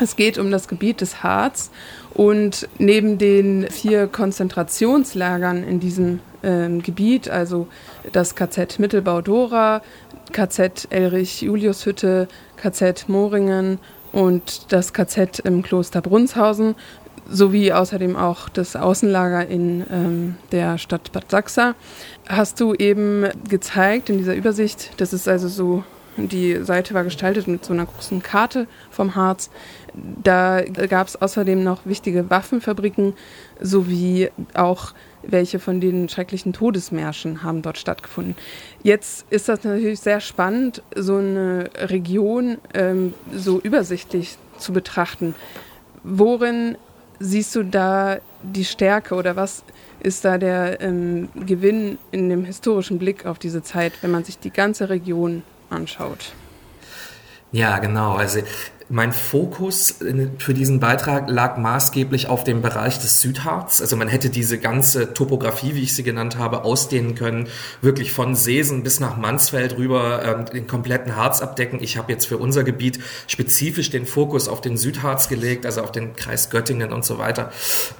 Es geht um das Gebiet des Harz und neben den vier Konzentrationslagern in diesem ähm, Gebiet, also das KZ Mittelbau-Dora, KZ Elrich-Juliushütte, KZ Moringen und das KZ im Kloster Brunshausen sowie außerdem auch das Außenlager in ähm, der Stadt Bad Sachsa, hast du eben gezeigt in dieser Übersicht, das ist also so, die Seite war gestaltet mit so einer großen Karte vom Harz. Da gab es außerdem noch wichtige Waffenfabriken sowie auch welche von den schrecklichen Todesmärschen haben dort stattgefunden. Jetzt ist das natürlich sehr spannend, so eine Region ähm, so übersichtlich zu betrachten. Worin siehst du da die Stärke oder was ist da der ähm, Gewinn in dem historischen Blick auf diese Zeit, wenn man sich die ganze Region anschaut? Ja, genau. Also mein Fokus für diesen Beitrag lag maßgeblich auf dem Bereich des Südharz. Also man hätte diese ganze Topografie, wie ich sie genannt habe, ausdehnen können, wirklich von Seesen bis nach Mansfeld rüber ähm, den kompletten Harz abdecken. Ich habe jetzt für unser Gebiet spezifisch den Fokus auf den Südharz gelegt, also auf den Kreis Göttingen und so weiter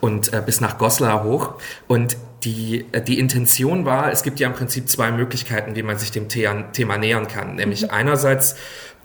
und äh, bis nach Goslar hoch. Und die, äh, die Intention war, es gibt ja im Prinzip zwei Möglichkeiten, wie man sich dem Thema nähern kann. Nämlich mhm. einerseits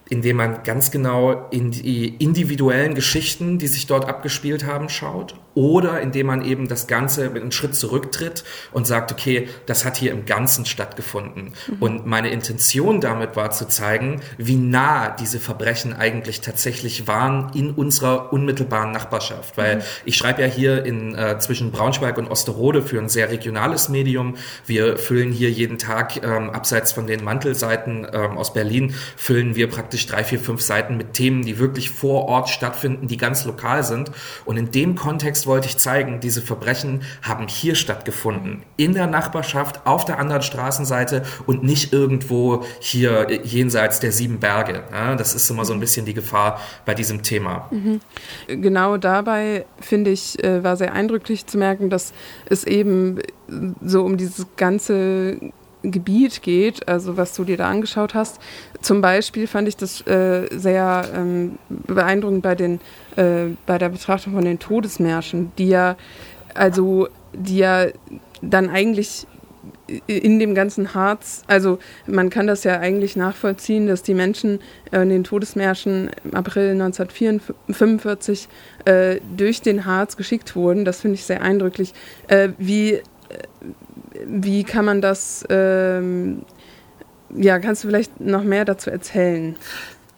indem man ganz genau in die individuellen Geschichten, die sich dort abgespielt haben, schaut oder indem man eben das Ganze mit einem Schritt zurücktritt und sagt, okay, das hat hier im Ganzen stattgefunden. Mhm. Und meine Intention damit war zu zeigen, wie nah diese Verbrechen eigentlich tatsächlich waren in unserer unmittelbaren Nachbarschaft. Weil mhm. ich schreibe ja hier in, äh, zwischen Braunschweig und Osterode für ein sehr regionales Medium. Wir füllen hier jeden Tag, ähm, abseits von den Mantelseiten ähm, aus Berlin, füllen wir praktisch drei, vier, fünf Seiten mit Themen, die wirklich vor Ort stattfinden, die ganz lokal sind. Und in dem Kontext wollte ich zeigen, diese Verbrechen haben hier stattgefunden, in der Nachbarschaft, auf der anderen Straßenseite und nicht irgendwo hier jenseits der sieben Berge. Ja, das ist immer so ein bisschen die Gefahr bei diesem Thema. Mhm. Genau dabei, finde ich, äh, war sehr eindrücklich zu merken, dass es eben so um dieses ganze Gebiet geht, also was du dir da angeschaut hast. Zum Beispiel fand ich das äh, sehr ähm, beeindruckend bei, den, äh, bei der Betrachtung von den Todesmärschen, die ja, also, die ja dann eigentlich in dem ganzen Harz, also man kann das ja eigentlich nachvollziehen, dass die Menschen in den Todesmärschen im April 1945 äh, durch den Harz geschickt wurden. Das finde ich sehr eindrücklich. Äh, wie, äh, wie kann man das, ähm, ja, kannst du vielleicht noch mehr dazu erzählen?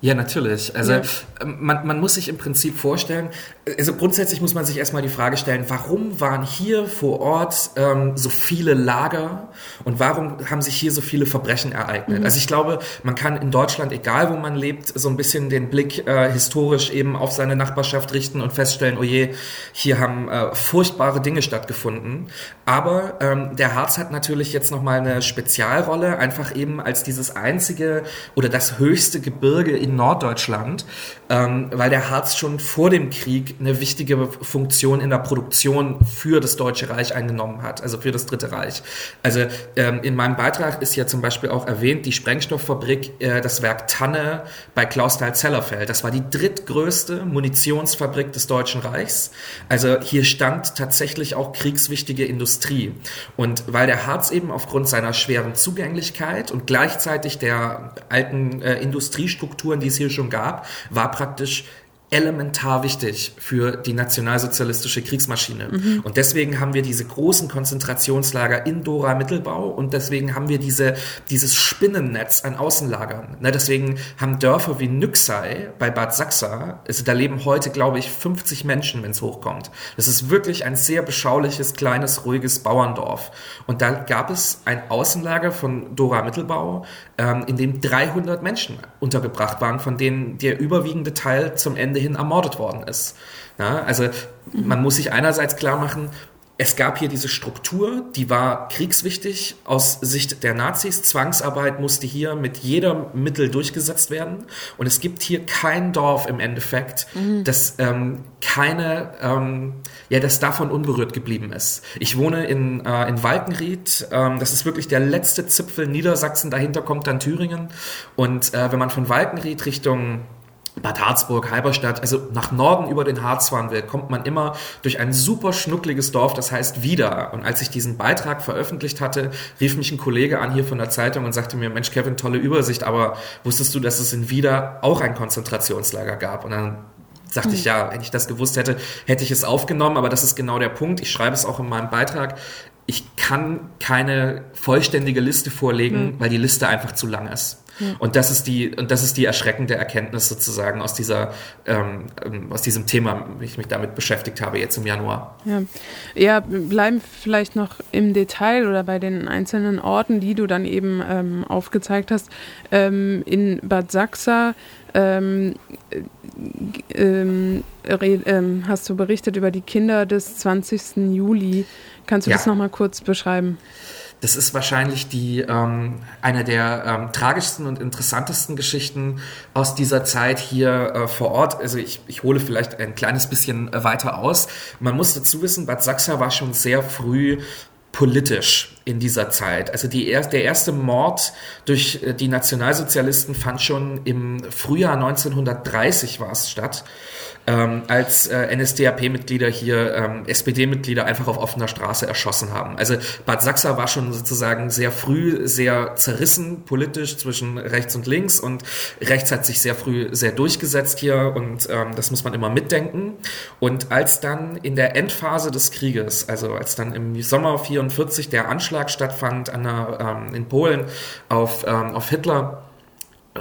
Ja, natürlich. Also ja. Ähm, man, man muss sich im Prinzip vorstellen, also grundsätzlich muss man sich erstmal die Frage stellen, warum waren hier vor Ort ähm, so viele Lager und warum haben sich hier so viele Verbrechen ereignet? Mhm. Also ich glaube, man kann in Deutschland, egal wo man lebt, so ein bisschen den Blick äh, historisch eben auf seine Nachbarschaft richten und feststellen, oh je, hier haben äh, furchtbare Dinge stattgefunden. Aber ähm, der Harz hat natürlich jetzt nochmal eine Spezialrolle, einfach eben als dieses einzige oder das höchste Gebirge in Norddeutschland, ähm, weil der Harz schon vor dem Krieg eine wichtige Funktion in der Produktion für das Deutsche Reich eingenommen hat, also für das Dritte Reich. Also ähm, in meinem Beitrag ist ja zum Beispiel auch erwähnt, die Sprengstofffabrik, äh, das Werk Tanne bei Klausthal-Zellerfeld. Das war die drittgrößte Munitionsfabrik des Deutschen Reichs. Also hier stand tatsächlich auch kriegswichtige Industrie. Und weil der Harz eben aufgrund seiner schweren Zugänglichkeit und gleichzeitig der alten äh, Industriestrukturen die es hier schon gab, war praktisch elementar wichtig für die nationalsozialistische Kriegsmaschine. Mhm. Und deswegen haben wir diese großen Konzentrationslager in Dora Mittelbau und deswegen haben wir diese, dieses Spinnennetz an Außenlagern. Ne, deswegen haben Dörfer wie Nüxei bei Bad Sachsa, also da leben heute, glaube ich, 50 Menschen, wenn es hochkommt. Das ist wirklich ein sehr beschauliches, kleines, ruhiges Bauerndorf. Und da gab es ein Außenlager von Dora Mittelbau, ähm, in dem 300 Menschen untergebracht waren, von denen der überwiegende Teil zum Ende Ende hin ermordet worden ist. Ja, also man muss sich einerseits klar machen, es gab hier diese Struktur, die war kriegswichtig aus Sicht der Nazis. Zwangsarbeit musste hier mit jedem Mittel durchgesetzt werden. Und es gibt hier kein Dorf im Endeffekt, mhm. das ähm, keine, ähm, ja, das davon unberührt geblieben ist. Ich wohne in, äh, in Walkenried. Ähm, das ist wirklich der letzte Zipfel Niedersachsen. Dahinter kommt dann Thüringen. Und äh, wenn man von Walkenried Richtung Bad Harzburg, Halberstadt, also nach Norden über den Harz fahren will, kommt man immer durch ein super schnuckliges Dorf, das heißt Wieder. Und als ich diesen Beitrag veröffentlicht hatte, rief mich ein Kollege an hier von der Zeitung und sagte mir, Mensch Kevin, tolle Übersicht, aber wusstest du, dass es in Wieder auch ein Konzentrationslager gab? Und dann sagte ich, ja, wenn ich das gewusst hätte, hätte ich es aufgenommen, aber das ist genau der Punkt. Ich schreibe es auch in meinem Beitrag. Ich kann keine vollständige Liste vorlegen, mhm. weil die Liste einfach zu lang ist. Und das ist die, und das ist die erschreckende Erkenntnis sozusagen aus dieser, ähm, ähm, aus diesem Thema, wie ich mich damit beschäftigt habe jetzt im Januar. Ja. ja, bleiben vielleicht noch im Detail oder bei den einzelnen Orten, die du dann eben ähm, aufgezeigt hast. Ähm, in Bad Sachsa ähm, ähm, ähm, hast du berichtet über die Kinder des 20. Juli. Kannst du ja. das nochmal kurz beschreiben? Das ist wahrscheinlich die ähm, eine der ähm, tragischsten und interessantesten Geschichten aus dieser Zeit hier äh, vor Ort. Also ich, ich hole vielleicht ein kleines bisschen äh, weiter aus. Man muss dazu wissen, Bad Sachsa war schon sehr früh politisch in dieser Zeit. Also die er, der erste Mord durch äh, die Nationalsozialisten fand schon im Frühjahr 1930 war es statt ähm, als äh, NSDAP-Mitglieder hier ähm, SPD-Mitglieder einfach auf offener Straße erschossen haben. Also Bad Sachsa war schon sozusagen sehr früh sehr zerrissen politisch zwischen rechts und links und rechts hat sich sehr früh sehr durchgesetzt hier und ähm, das muss man immer mitdenken. Und als dann in der Endphase des Krieges, also als dann im Sommer 44 der Anschlag stattfand an der, ähm, in Polen auf, ähm, auf Hitler,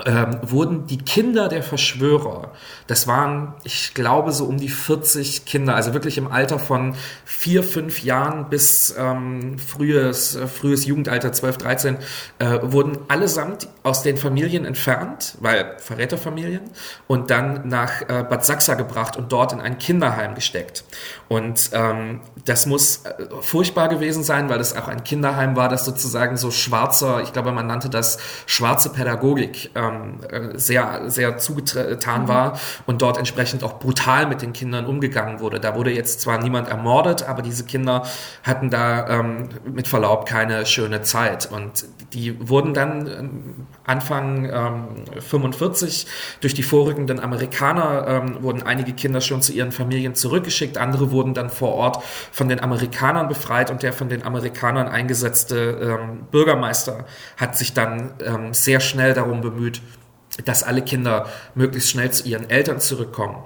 ähm, wurden die Kinder der Verschwörer, das waren, ich glaube, so um die 40 Kinder, also wirklich im Alter von vier, fünf Jahren bis ähm, frühes, äh, frühes Jugendalter, 12, 13, äh, wurden allesamt aus den Familien entfernt, weil Verräterfamilien, und dann nach äh, Bad Sachsa gebracht und dort in ein Kinderheim gesteckt. Und ähm, das muss äh, furchtbar gewesen sein, weil es auch ein Kinderheim war, das sozusagen so schwarzer, ich glaube, man nannte das schwarze Pädagogik, ähm, äh, sehr, sehr zugetan war und dort entsprechend auch brutal mit den Kindern umgegangen wurde. Da wurde jetzt zwar niemand ermordet, aber diese Kinder hatten da ähm, mit Verlaub keine schöne Zeit und die wurden dann ähm, Anfang ähm, 45 durch die vorrückenden Amerikaner ähm, wurden einige Kinder schon zu ihren Familien zurückgeschickt, andere wurden dann vor Ort von den Amerikanern befreit und der von den Amerikanern eingesetzte ähm, Bürgermeister hat sich dann ähm, sehr schnell darum bemüht, dass alle Kinder möglichst schnell zu ihren Eltern zurückkommen.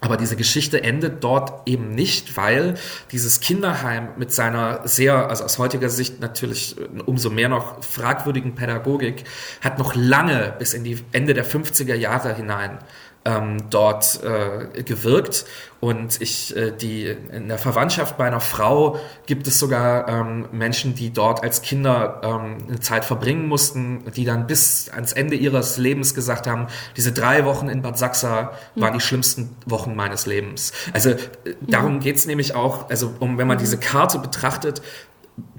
Aber diese Geschichte endet dort eben nicht, weil dieses Kinderheim mit seiner sehr, also aus heutiger Sicht natürlich umso mehr noch fragwürdigen Pädagogik, hat noch lange bis in die Ende der 50er Jahre hinein ähm, dort äh, gewirkt. Und ich, äh, die, in der Verwandtschaft bei einer Frau gibt es sogar ähm, Menschen, die dort als Kinder ähm, eine Zeit verbringen mussten, die dann bis ans Ende ihres Lebens gesagt haben, diese drei Wochen in Bad Sachsa waren mhm. die schlimmsten Wochen meines Lebens. Also äh, darum mhm. geht's nämlich auch, also um, wenn man diese Karte betrachtet,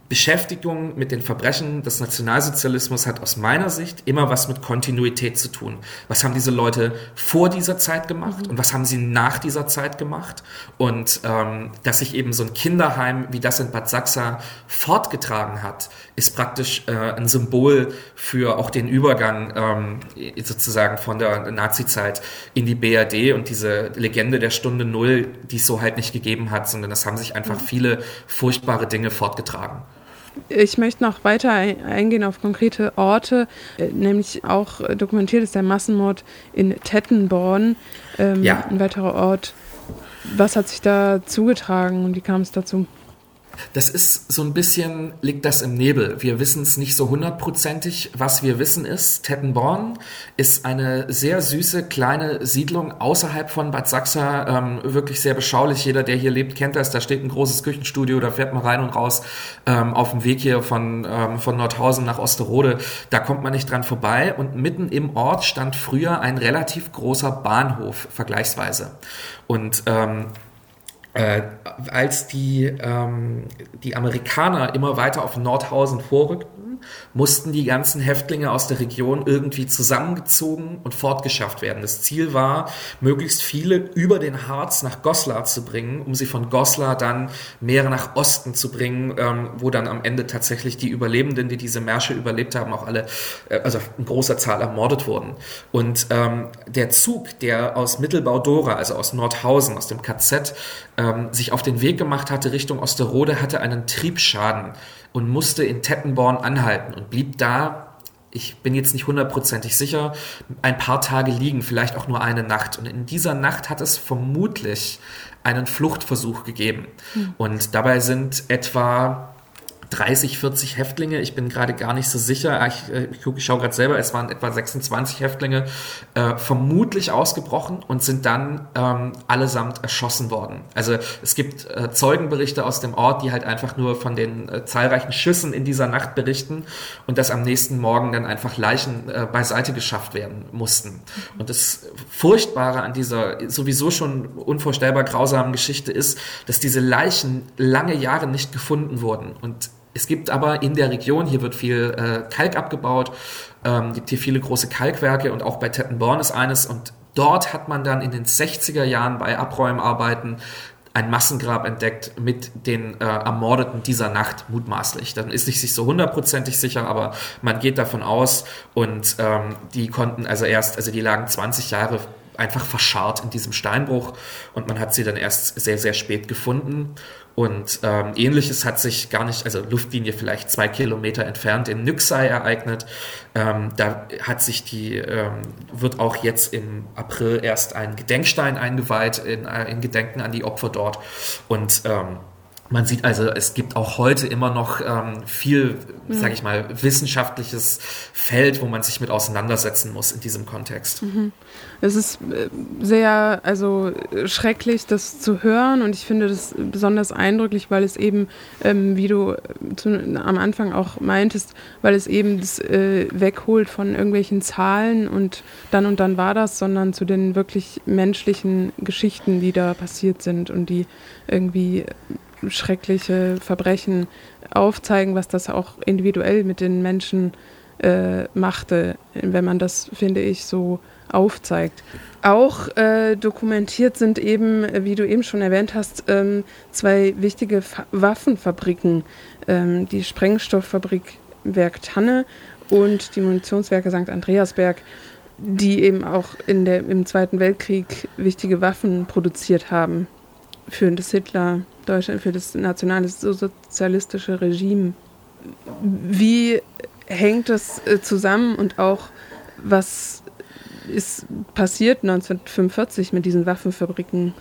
Beschäftigung mit den Verbrechen des Nationalsozialismus hat aus meiner Sicht immer was mit Kontinuität zu tun. Was haben diese Leute vor dieser Zeit gemacht mhm. und was haben sie nach dieser Zeit gemacht? Und ähm, dass sich eben so ein Kinderheim wie das in Bad Sachsa fortgetragen hat, ist praktisch äh, ein Symbol für auch den Übergang ähm, sozusagen von der Nazizeit in die BRD und diese Legende der Stunde Null, die es so halt nicht gegeben hat, sondern es haben sich einfach mhm. viele furchtbare Dinge fortgetragen. Ich möchte noch weiter eingehen auf konkrete Orte, äh, nämlich auch dokumentiert ist der Massenmord in Tettenborn, ähm, ja. ein weiterer Ort. Was hat sich da zugetragen und wie kam es dazu? Das ist so ein bisschen, liegt das im Nebel. Wir wissen es nicht so hundertprozentig. Was wir wissen ist, Tettenborn ist eine sehr süße kleine Siedlung außerhalb von Bad Sachsa, ähm, wirklich sehr beschaulich. Jeder, der hier lebt, kennt das. Da steht ein großes Küchenstudio, da fährt man rein und raus ähm, auf dem Weg hier von, ähm, von Nordhausen nach Osterode. Da kommt man nicht dran vorbei. Und mitten im Ort stand früher ein relativ großer Bahnhof, vergleichsweise. Und ähm, äh, als die, ähm, die Amerikaner immer weiter auf Nordhausen vorrückten, mussten die ganzen Häftlinge aus der Region irgendwie zusammengezogen und fortgeschafft werden. Das Ziel war, möglichst viele über den Harz nach Goslar zu bringen, um sie von Goslar dann mehr nach Osten zu bringen, ähm, wo dann am Ende tatsächlich die Überlebenden, die diese Märsche überlebt haben, auch alle, äh, also in großer Zahl ermordet wurden. Und ähm, der Zug, der aus Mittelbau-Dora, also aus Nordhausen, aus dem KZ, ähm, sich auf den Weg gemacht hatte Richtung Osterode, hatte einen Triebschaden und musste in Tettenborn anhalten und blieb da, ich bin jetzt nicht hundertprozentig sicher, ein paar Tage liegen, vielleicht auch nur eine Nacht. Und in dieser Nacht hat es vermutlich einen Fluchtversuch gegeben. Mhm. Und dabei sind etwa 30, 40 Häftlinge, ich bin gerade gar nicht so sicher, ah, ich, äh, ich, ich schaue gerade selber, es waren etwa 26 Häftlinge, äh, vermutlich ausgebrochen und sind dann ähm, allesamt erschossen worden. Also es gibt äh, Zeugenberichte aus dem Ort, die halt einfach nur von den äh, zahlreichen Schüssen in dieser Nacht berichten und dass am nächsten Morgen dann einfach Leichen äh, beiseite geschafft werden mussten. Und das Furchtbare an dieser sowieso schon unvorstellbar grausamen Geschichte ist, dass diese Leichen lange Jahre nicht gefunden wurden und es gibt aber in der Region, hier wird viel äh, Kalk abgebaut, ähm, gibt hier viele große Kalkwerke und auch bei Tettenborn ist eines und dort hat man dann in den 60er Jahren bei Abräumarbeiten ein Massengrab entdeckt mit den äh, Ermordeten dieser Nacht mutmaßlich. Dann ist nicht sich so hundertprozentig sicher, aber man geht davon aus und ähm, die konnten also erst, also die lagen 20 Jahre einfach verscharrt in diesem Steinbruch und man hat sie dann erst sehr, sehr spät gefunden. Und ähm, ähnliches hat sich gar nicht, also Luftlinie vielleicht zwei Kilometer entfernt in Nüxei ereignet. Ähm, da hat sich die, ähm, wird auch jetzt im April erst ein Gedenkstein eingeweiht in, äh, in Gedenken an die Opfer dort. Und ähm, man sieht also, es gibt auch heute immer noch ähm, viel, mhm. sage ich mal, wissenschaftliches Feld, wo man sich mit auseinandersetzen muss in diesem Kontext. Mhm. Es ist äh, sehr, also schrecklich, das zu hören. Und ich finde das besonders eindrücklich, weil es eben, ähm, wie du zu, am Anfang auch meintest, weil es eben das äh, wegholt von irgendwelchen Zahlen und dann und dann war das, sondern zu den wirklich menschlichen Geschichten, die da passiert sind und die irgendwie schreckliche Verbrechen aufzeigen, was das auch individuell mit den Menschen äh, machte, wenn man das, finde ich, so aufzeigt. Auch äh, dokumentiert sind eben, wie du eben schon erwähnt hast, ähm, zwei wichtige Fa Waffenfabriken, ähm, die Sprengstofffabrik Werk Tanne und die Munitionswerke St. Andreasberg, die eben auch in der, im Zweiten Weltkrieg wichtige Waffen produziert haben für das Hitler Deutschland, für das nationalsozialistische Regime. Wie hängt das äh, zusammen und auch was ist passiert 1945 mit diesen Waffenfabriken?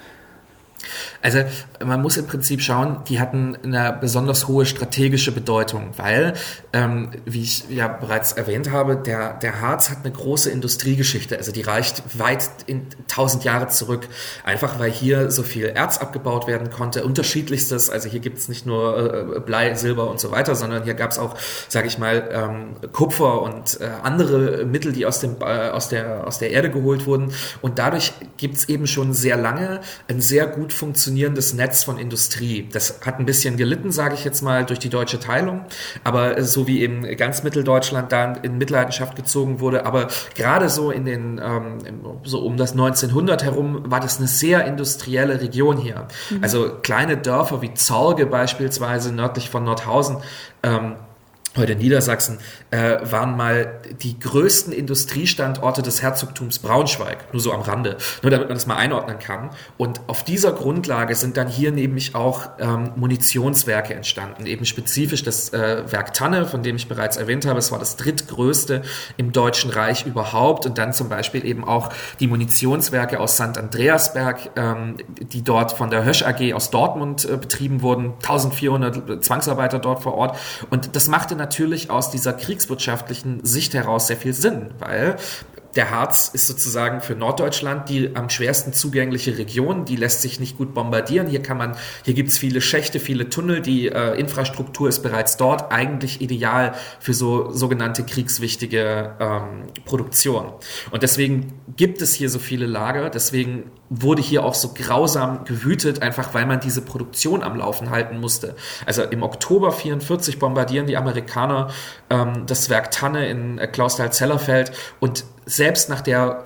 Also man muss im Prinzip schauen, die hatten eine besonders hohe strategische Bedeutung, weil, ähm, wie ich ja bereits erwähnt habe, der, der Harz hat eine große Industriegeschichte, also die reicht weit in tausend Jahre zurück, einfach weil hier so viel Erz abgebaut werden konnte, unterschiedlichstes, also hier gibt es nicht nur äh, Blei, Silber und so weiter, sondern hier gab es auch, sage ich mal, ähm, Kupfer und äh, andere Mittel, die aus, dem, äh, aus, der, aus der Erde geholt wurden. Und dadurch gibt es eben schon sehr lange ein sehr gut funktionierendes Netz von Industrie. Das hat ein bisschen gelitten, sage ich jetzt mal, durch die deutsche Teilung, aber so wie eben ganz Mitteldeutschland da in Mitleidenschaft gezogen wurde, aber gerade so in den, ähm, so um das 1900 herum war das eine sehr industrielle Region hier. Mhm. Also kleine Dörfer wie Zorge beispielsweise nördlich von Nordhausen, ähm, heute Niedersachsen, äh, waren mal die größten Industriestandorte des Herzogtums Braunschweig, nur so am Rande, nur damit man das mal einordnen kann. Und auf dieser Grundlage sind dann hier nämlich auch ähm, Munitionswerke entstanden, eben spezifisch das äh, Werk Tanne, von dem ich bereits erwähnt habe, es war das drittgrößte im Deutschen Reich überhaupt und dann zum Beispiel eben auch die Munitionswerke aus St. Andreasberg, ähm, die dort von der Hösch AG aus Dortmund äh, betrieben wurden, 1400 Zwangsarbeiter dort vor Ort und das machte natürlich aus dieser kriegswirtschaftlichen Sicht heraus sehr viel Sinn, weil der Harz ist sozusagen für Norddeutschland die am schwersten zugängliche Region. Die lässt sich nicht gut bombardieren. Hier kann man, hier gibt es viele Schächte, viele Tunnel. Die äh, Infrastruktur ist bereits dort. Eigentlich ideal für so sogenannte kriegswichtige ähm, Produktion. Und deswegen gibt es hier so viele Lager. Deswegen wurde hier auch so grausam gewütet, einfach weil man diese Produktion am Laufen halten musste. Also im Oktober 44 bombardieren die Amerikaner ähm, das Werk Tanne in äh, Klausthal-Zellerfeld und selbst nach der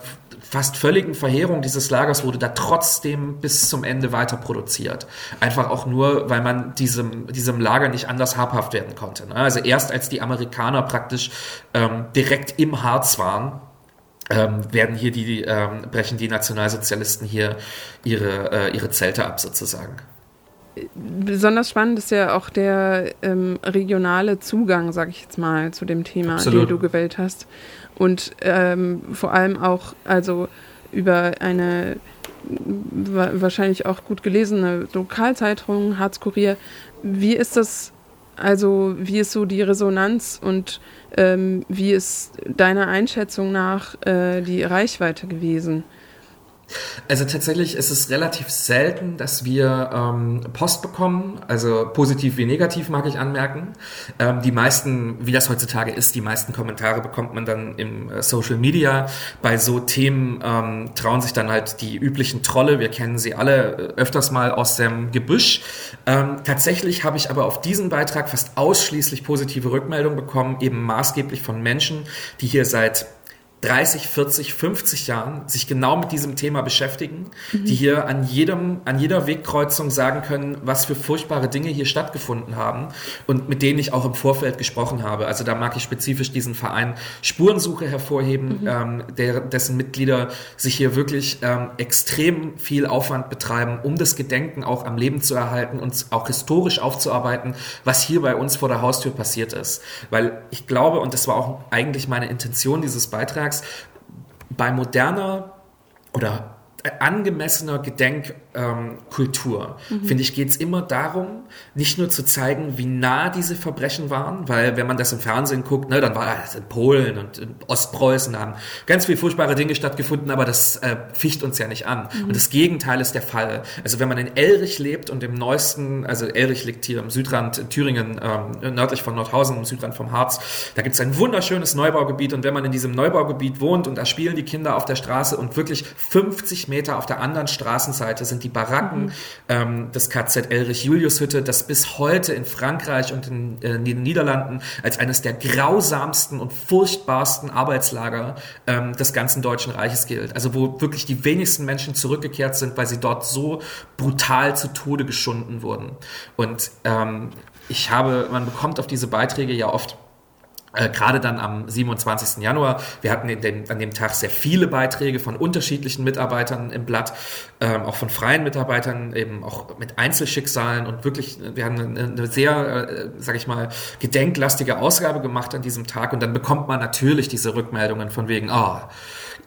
fast völligen Verheerung dieses Lagers wurde da trotzdem bis zum Ende weiter produziert. Einfach auch nur, weil man diesem, diesem Lager nicht anders habhaft werden konnte. Ne? Also erst als die Amerikaner praktisch ähm, direkt im Harz waren, ähm, werden hier die, ähm, brechen die Nationalsozialisten hier ihre, äh, ihre Zelte ab sozusagen. Besonders spannend ist ja auch der ähm, regionale Zugang, sage ich jetzt mal, zu dem Thema, Absolut. den du gewählt hast und ähm, vor allem auch also über eine wahrscheinlich auch gut gelesene Lokalzeitung Harz Kurier. Wie ist das also wie ist so die Resonanz und ähm, wie ist deiner Einschätzung nach äh, die Reichweite gewesen? Also tatsächlich ist es relativ selten, dass wir ähm, Post bekommen, also positiv wie negativ mag ich anmerken. Ähm, die meisten, wie das heutzutage ist, die meisten Kommentare bekommt man dann im äh, Social Media. Bei so Themen ähm, trauen sich dann halt die üblichen Trolle, wir kennen sie alle äh, öfters mal aus dem Gebüsch. Ähm, tatsächlich habe ich aber auf diesen Beitrag fast ausschließlich positive Rückmeldungen bekommen, eben maßgeblich von Menschen, die hier seit 30, 40, 50 Jahren sich genau mit diesem Thema beschäftigen, mhm. die hier an jedem, an jeder Wegkreuzung sagen können, was für furchtbare Dinge hier stattgefunden haben und mit denen ich auch im Vorfeld gesprochen habe. Also da mag ich spezifisch diesen Verein Spurensuche hervorheben, mhm. ähm, der, dessen Mitglieder sich hier wirklich ähm, extrem viel Aufwand betreiben, um das Gedenken auch am Leben zu erhalten und auch historisch aufzuarbeiten, was hier bei uns vor der Haustür passiert ist. Weil ich glaube, und das war auch eigentlich meine Intention dieses Beitrags, sagst, bei moderner oder angemessener Gedenkkultur, ähm, mhm. finde ich, geht es immer darum, nicht nur zu zeigen, wie nah diese Verbrechen waren, weil wenn man das im Fernsehen guckt, ne, dann war das in Polen und in Ostpreußen haben ganz viele furchtbare Dinge stattgefunden, aber das äh, ficht uns ja nicht an. Mhm. Und das Gegenteil ist der Fall. Also wenn man in Elrich lebt und im neuesten, also Elrich liegt hier im Südrand in Thüringen, ähm, nördlich von Nordhausen, im Südrand vom Harz, da gibt es ein wunderschönes Neubaugebiet und wenn man in diesem Neubaugebiet wohnt und da spielen die Kinder auf der Straße und wirklich 50 Meter auf der anderen Straßenseite sind die Baracken mhm. ähm, des KZ Elrich-Julius-Hütte, das bis heute in Frankreich und in, äh, in, den Niederlanden als eines der grausamsten und furchtbarsten Arbeitslager ähm, des ganzen Deutschen Reiches gilt. Also wo wirklich die wenigsten Menschen zurückgekehrt sind, weil sie dort so brutal zu Tode geschunden wurden. Und ähm, ich habe, man bekommt auf diese Beiträge ja oft äh, Gerade dann am 27. Januar. Wir hatten den, an dem Tag sehr viele Beiträge von unterschiedlichen Mitarbeitern im Blatt, ähm, auch von freien Mitarbeitern, eben auch mit Einzelschicksalen und wirklich, wir haben eine, eine sehr, äh, sag ich mal, gedenklastige Ausgabe gemacht an diesem Tag und dann bekommt man natürlich diese Rückmeldungen von wegen, oh,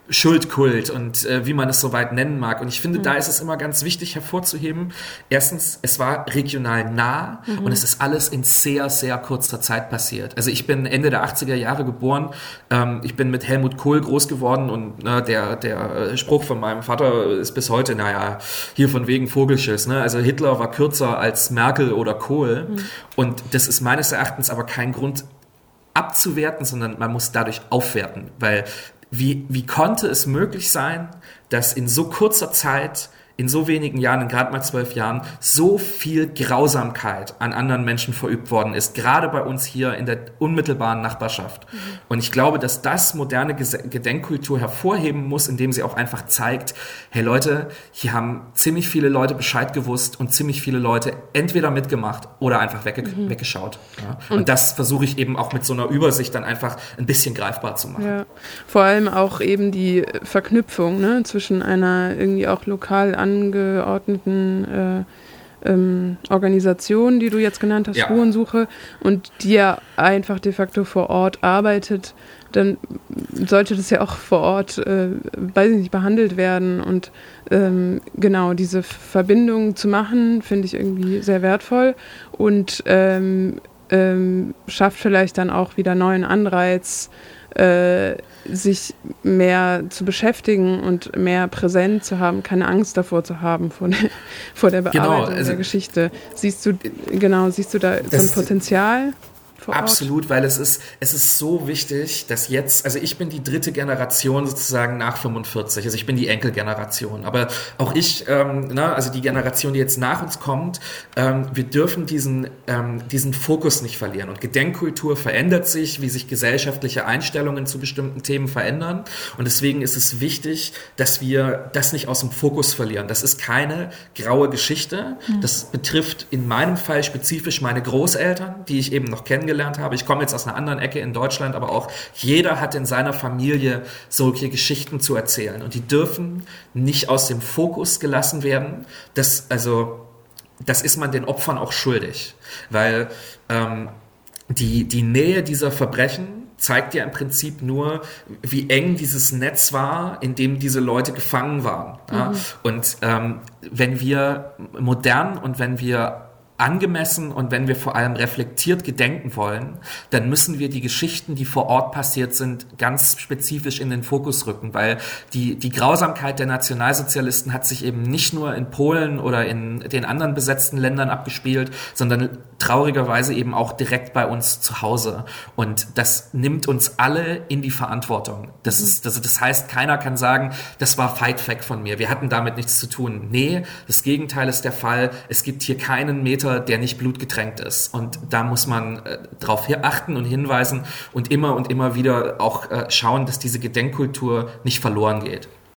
Schuldkult und äh, wie man es soweit nennen mag. Und ich finde, mhm. da ist es immer ganz wichtig hervorzuheben. Erstens, es war regional nah mhm. und es ist alles in sehr, sehr kurzer Zeit passiert. Also ich bin Ende der 80er Jahre geboren. Ähm, ich bin mit Helmut Kohl groß geworden und ne, der, der Spruch von meinem Vater ist bis heute, naja, hier von wegen Vogelschiss. Ne? Also Hitler war kürzer als Merkel oder Kohl. Mhm. Und das ist meines Erachtens aber kein Grund, abzuwerten, sondern man muss dadurch aufwerten, weil wie, wie konnte es möglich sein, dass in so kurzer Zeit in so wenigen Jahren, in gerade mal zwölf Jahren, so viel Grausamkeit an anderen Menschen verübt worden ist, gerade bei uns hier in der unmittelbaren Nachbarschaft. Mhm. Und ich glaube, dass das moderne Gedenkkultur hervorheben muss, indem sie auch einfach zeigt, hey Leute, hier haben ziemlich viele Leute Bescheid gewusst und ziemlich viele Leute entweder mitgemacht oder einfach wegge mhm. weggeschaut. Ja? Und, und, das versuche ich eben auch mit so einer Übersicht dann einfach ein bisschen greifbar zu machen. Ja. Vor allem auch eben die Verknüpfung ne, zwischen einer irgendwie auch lokal an angeordneten äh, ähm, Organisation, die du jetzt genannt hast, ja. Spurensuche, und die ja einfach de facto vor Ort arbeitet, dann sollte das ja auch vor Ort, äh, weiß ich nicht, behandelt werden. Und ähm, genau, diese Verbindung zu machen, finde ich irgendwie sehr wertvoll und ähm, ähm schafft vielleicht dann auch wieder neuen Anreiz, äh, sich mehr zu beschäftigen und mehr präsent zu haben, keine Angst davor zu haben vor, der, vor der genau, Bearbeitung genau, also der Geschichte. Siehst du, genau, siehst du da so ein Potenzial? Vor Ort. Absolut, weil es ist, es ist so wichtig, dass jetzt, also ich bin die dritte Generation sozusagen nach 45, also ich bin die Enkelgeneration, aber auch ich, ähm, na, also die Generation, die jetzt nach uns kommt, ähm, wir dürfen diesen, ähm, diesen Fokus nicht verlieren und Gedenkkultur verändert sich, wie sich gesellschaftliche Einstellungen zu bestimmten Themen verändern und deswegen ist es wichtig, dass wir das nicht aus dem Fokus verlieren. Das ist keine graue Geschichte, mhm. das betrifft in meinem Fall spezifisch meine Großeltern, die ich eben noch kennengelernt kennengelernt habe. Ich komme jetzt aus einer anderen Ecke in Deutschland, aber auch jeder hat in seiner Familie solche Geschichten zu erzählen und die dürfen nicht aus dem Fokus gelassen werden. Das, also, das ist man den Opfern auch schuldig, weil ähm, die, die Nähe dieser Verbrechen zeigt ja im Prinzip nur, wie eng dieses Netz war, in dem diese Leute gefangen waren. Ja? Mhm. Und ähm, wenn wir modern und wenn wir angemessen und wenn wir vor allem reflektiert gedenken wollen, dann müssen wir die Geschichten, die vor Ort passiert sind, ganz spezifisch in den Fokus rücken, weil die, die Grausamkeit der Nationalsozialisten hat sich eben nicht nur in Polen oder in den anderen besetzten Ländern abgespielt, sondern traurigerweise eben auch direkt bei uns zu Hause. Und das nimmt uns alle in die Verantwortung. Das mhm. ist, das, das heißt, keiner kann sagen, das war Fight Fact von mir. Wir hatten damit nichts zu tun. Nee, das Gegenteil ist der Fall. Es gibt hier keinen Meter Wasser, der nicht blutgetränkt ist. Und da muss man äh, darauf achten und hinweisen und immer und immer wieder auch äh, schauen, dass diese Gedenkkultur nicht verloren geht.